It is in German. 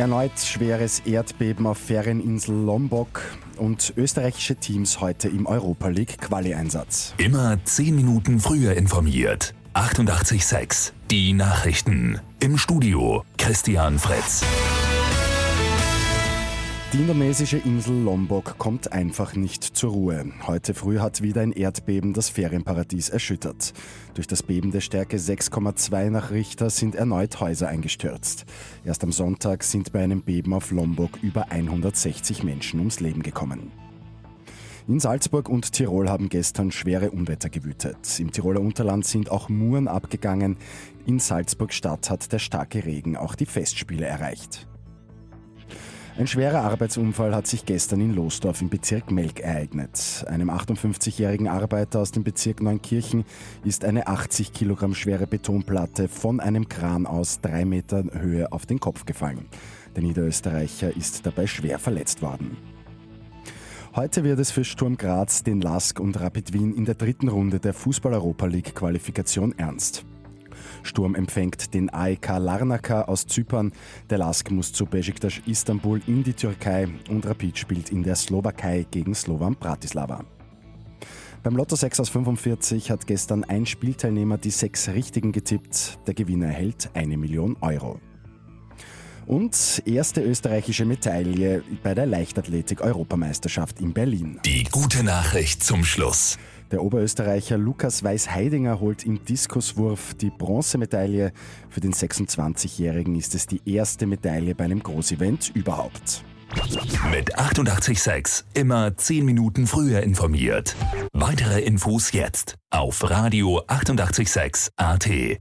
Erneut schweres Erdbeben auf Ferieninsel Lombok und österreichische Teams heute im Europa League Quali-Einsatz. Immer 10 Minuten früher informiert. 88.6 Die Nachrichten. Im Studio Christian Fritz. Die indonesische Insel Lombok kommt einfach nicht zur Ruhe. Heute früh hat wieder ein Erdbeben das Ferienparadies erschüttert. Durch das Beben der Stärke 6,2 nach Richter sind erneut Häuser eingestürzt. Erst am Sonntag sind bei einem Beben auf Lombok über 160 Menschen ums Leben gekommen. In Salzburg und Tirol haben gestern schwere Unwetter gewütet. Im Tiroler Unterland sind auch Muren abgegangen. In Salzburg Stadt hat der starke Regen auch die Festspiele erreicht. Ein schwerer Arbeitsunfall hat sich gestern in Losdorf im Bezirk Melk ereignet. Einem 58-jährigen Arbeiter aus dem Bezirk Neunkirchen ist eine 80 Kilogramm schwere Betonplatte von einem Kran aus drei Metern Höhe auf den Kopf gefallen. Der Niederösterreicher ist dabei schwer verletzt worden. Heute wird es für Sturm Graz, den LASK und Rapid Wien in der dritten Runde der Fußball-Europa League-Qualifikation ernst. Sturm empfängt den AEK Larnaca aus Zypern. Der Lask muss zu Besiktas Istanbul in die Türkei und Rapid spielt in der Slowakei gegen Slovan Bratislava. Beim Lotto 6 aus 45 hat gestern ein Spielteilnehmer die sechs Richtigen getippt. Der Gewinner erhält eine Million Euro. Und erste österreichische Medaille bei der Leichtathletik-Europameisterschaft in Berlin. Die gute Nachricht zum Schluss. Der Oberösterreicher Lukas Weiß-Heidinger holt im Diskuswurf die Bronzemedaille. Für den 26-Jährigen ist es die erste Medaille bei einem Großevent überhaupt. Mit 886 immer 10 Minuten früher informiert. Weitere Infos jetzt auf Radio 886 AT.